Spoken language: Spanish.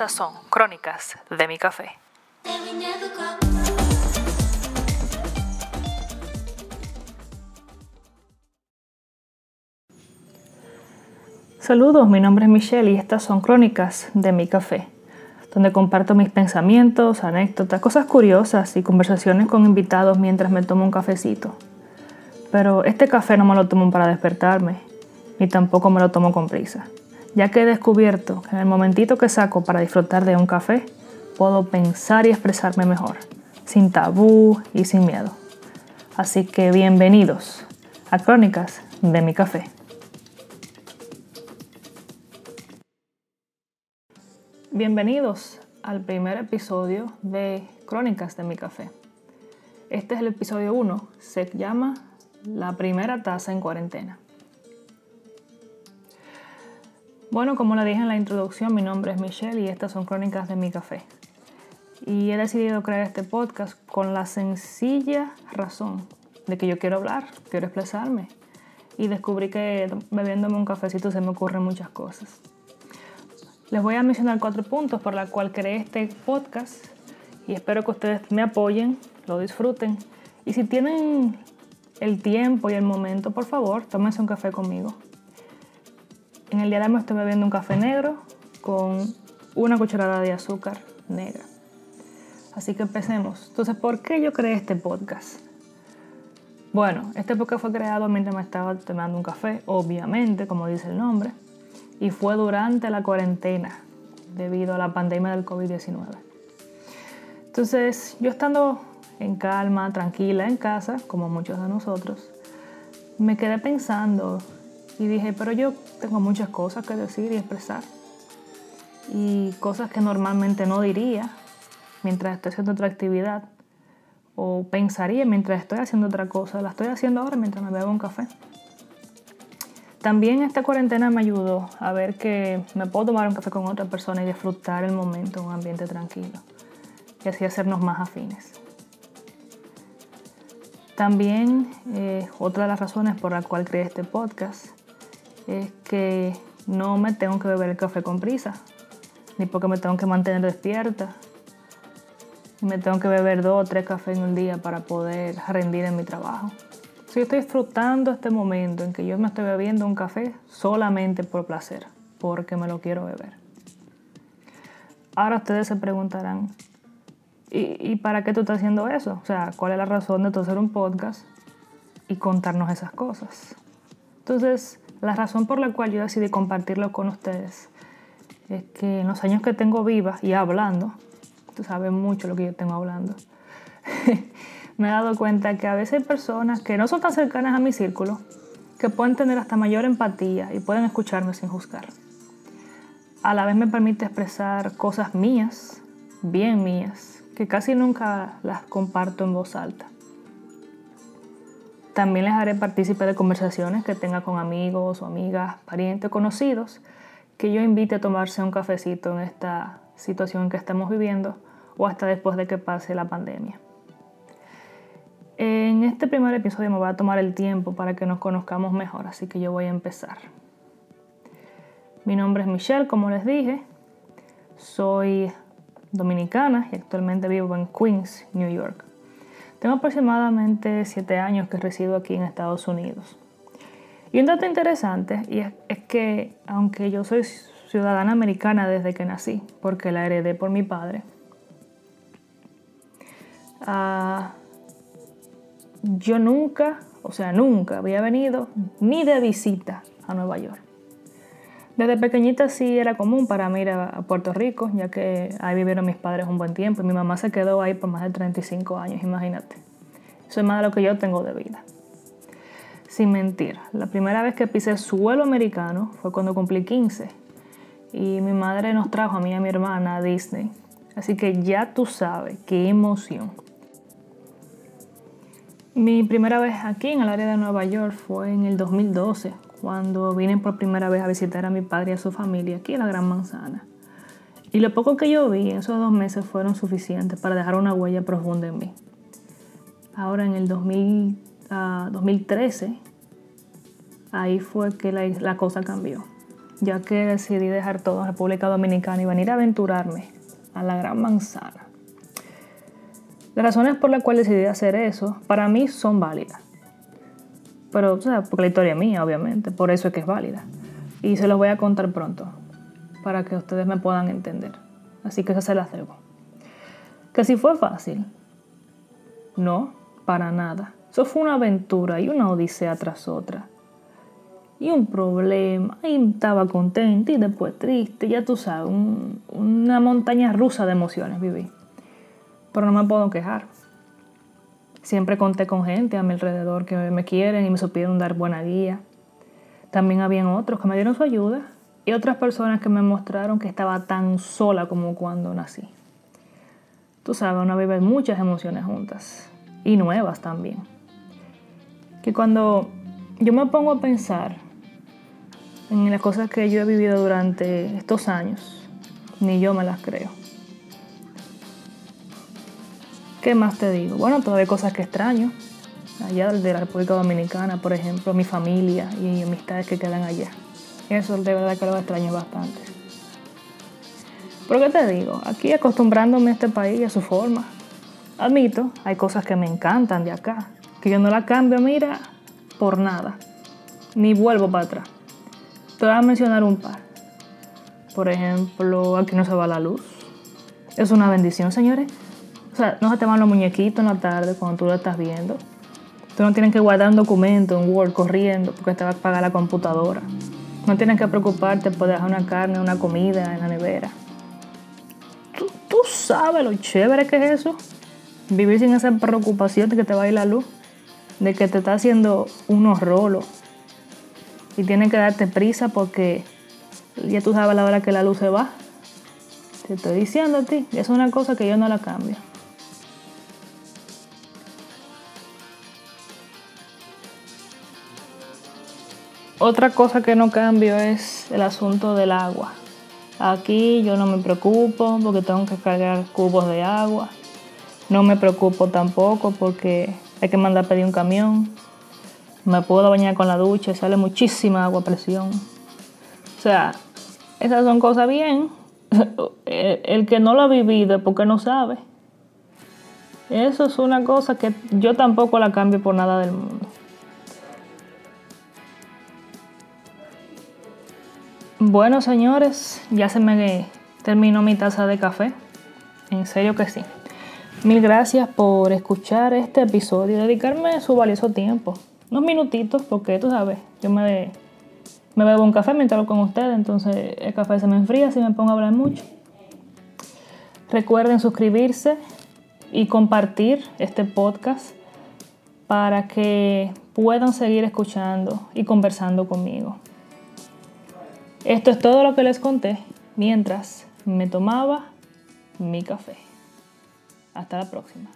Estas son Crónicas de mi café. Saludos, mi nombre es Michelle y estas son Crónicas de mi café, donde comparto mis pensamientos, anécdotas, cosas curiosas y conversaciones con invitados mientras me tomo un cafecito. Pero este café no me lo tomo para despertarme, ni tampoco me lo tomo con prisa ya que he descubierto que en el momentito que saco para disfrutar de un café, puedo pensar y expresarme mejor, sin tabú y sin miedo. Así que bienvenidos a Crónicas de mi café. Bienvenidos al primer episodio de Crónicas de mi café. Este es el episodio 1, se llama La primera taza en cuarentena. Bueno, como le dije en la introducción, mi nombre es Michelle y estas son Crónicas de mi café. Y he decidido crear este podcast con la sencilla razón de que yo quiero hablar, quiero expresarme. Y descubrí que bebiéndome un cafecito se me ocurren muchas cosas. Les voy a mencionar cuatro puntos por los cuales creé este podcast y espero que ustedes me apoyen, lo disfruten. Y si tienen el tiempo y el momento, por favor, tómense un café conmigo. En el día de hoy estoy bebiendo un café negro con una cucharada de azúcar negra. Así que empecemos. Entonces, ¿por qué yo creé este podcast? Bueno, este podcast fue creado mientras me estaba tomando un café, obviamente, como dice el nombre, y fue durante la cuarentena debido a la pandemia del COVID-19. Entonces, yo estando en calma, tranquila en casa, como muchos de nosotros, me quedé pensando y dije, pero yo tengo muchas cosas que decir y expresar. Y cosas que normalmente no diría mientras estoy haciendo otra actividad. O pensaría mientras estoy haciendo otra cosa. La estoy haciendo ahora mientras me bebo un café. También esta cuarentena me ayudó a ver que me puedo tomar un café con otra persona y disfrutar el momento en un ambiente tranquilo. Y así hacernos más afines. También eh, otra de las razones por la cual creé este podcast es que no me tengo que beber el café con prisa, ni porque me tengo que mantener despierta. Me tengo que beber dos o tres cafés en un día para poder rendir en mi trabajo. Si estoy disfrutando este momento en que yo me estoy bebiendo un café solamente por placer, porque me lo quiero beber. Ahora ustedes se preguntarán, ¿y, ¿y, para qué tú estás haciendo eso? O sea, ¿cuál es la razón de tú hacer un podcast y contarnos esas cosas? Entonces, la razón por la cual yo decidí compartirlo con ustedes es que en los años que tengo viva y hablando, tú sabes mucho lo que yo tengo hablando, me he dado cuenta que a veces hay personas que no son tan cercanas a mi círculo, que pueden tener hasta mayor empatía y pueden escucharme sin juzgar. A la vez me permite expresar cosas mías, bien mías, que casi nunca las comparto en voz alta. También les haré partícipe de conversaciones que tenga con amigos o amigas, parientes, conocidos, que yo invite a tomarse un cafecito en esta situación que estamos viviendo o hasta después de que pase la pandemia. En este primer episodio me voy a tomar el tiempo para que nos conozcamos mejor, así que yo voy a empezar. Mi nombre es Michelle, como les dije. Soy dominicana y actualmente vivo en Queens, New York. Tengo aproximadamente siete años que resido aquí en Estados Unidos. Y un dato interesante y es, que aunque yo soy ciudadana americana desde que nací, porque la heredé por mi padre, uh, yo nunca, o sea, nunca había venido ni de visita a Nueva York. Desde pequeñita sí era común para mí ir a Puerto Rico, ya que ahí vivieron mis padres un buen tiempo y mi mamá se quedó ahí por más de 35 años, imagínate. Eso es más de lo que yo tengo de vida. Sin mentir, la primera vez que pisé suelo americano fue cuando cumplí 15 y mi madre nos trajo a mí y a mi hermana a Disney. Así que ya tú sabes, qué emoción. Mi primera vez aquí en el área de Nueva York fue en el 2012, cuando vine por primera vez a visitar a mi padre y a su familia aquí en la Gran Manzana. Y lo poco que yo vi esos dos meses fueron suficientes para dejar una huella profunda en mí. Ahora en el 2013, ah, ahí fue que la, la cosa cambió. ya que decidí dejar todo en República Dominicana y venir a aventurarme a la Gran Manzana. Las razones por las cuales decidí hacer eso, para mí son válidas. Pero, o sea, porque la historia es mía, obviamente, por eso es que es válida. Y se los voy a contar pronto, para que ustedes me puedan entender. Así que eso se las debo. Que si fue fácil, no, para nada. Eso fue una aventura y una odisea tras otra. Y un problema, y estaba contenta y después triste, ya tú sabes, una montaña rusa de emociones viví. Pero no me puedo quejar. Siempre conté con gente a mi alrededor que me quieren y me supieron dar buena guía. También habían otros que me dieron su ayuda y otras personas que me mostraron que estaba tan sola como cuando nací. Tú sabes, uno vive muchas emociones juntas y nuevas también. Que cuando yo me pongo a pensar en las cosas que yo he vivido durante estos años, ni yo me las creo. ¿Qué más te digo? Bueno, todavía hay cosas que extraño. Allá de la República Dominicana, por ejemplo, mi familia y amistades que quedan allá. Eso de verdad que lo extraño bastante. Pero ¿qué te digo? Aquí acostumbrándome a este país y a su forma. Admito, hay cosas que me encantan de acá, que yo no la cambio, mira, por nada. Ni vuelvo para atrás. Te voy a mencionar un par. Por ejemplo, aquí no se va la luz. Es una bendición, señores. O sea, no se te van los muñequitos en la tarde cuando tú lo estás viendo. Tú no tienes que guardar un documento en Word corriendo porque te va a pagar la computadora. No tienes que preocuparte por dejar una carne, una comida en la nevera. ¿Tú, sabes lo chévere que es eso? Vivir sin esa preocupación de que te va a ir la luz, de que te está haciendo unos rolos y tienes que darte prisa porque ya tú sabes la hora que la luz se va. Te estoy diciendo a ti, es una cosa que yo no la cambio. Otra cosa que no cambio es el asunto del agua. Aquí yo no me preocupo porque tengo que cargar cubos de agua. No me preocupo tampoco porque hay que mandar a pedir un camión. Me puedo bañar con la ducha, sale muchísima agua a presión. O sea, esas son cosas bien. El que no lo ha vivido es porque no sabe. Eso es una cosa que yo tampoco la cambio por nada del mundo. Bueno, señores, ya se me terminó mi taza de café. En serio que sí. Mil gracias por escuchar este episodio y dedicarme su valioso tiempo. Unos minutitos, porque tú sabes, yo me, me bebo un café mientras hablo con ustedes, entonces el café se me enfría si me pongo a hablar mucho. Recuerden suscribirse y compartir este podcast para que puedan seguir escuchando y conversando conmigo. Esto es todo lo que les conté mientras me tomaba mi café. Hasta la próxima.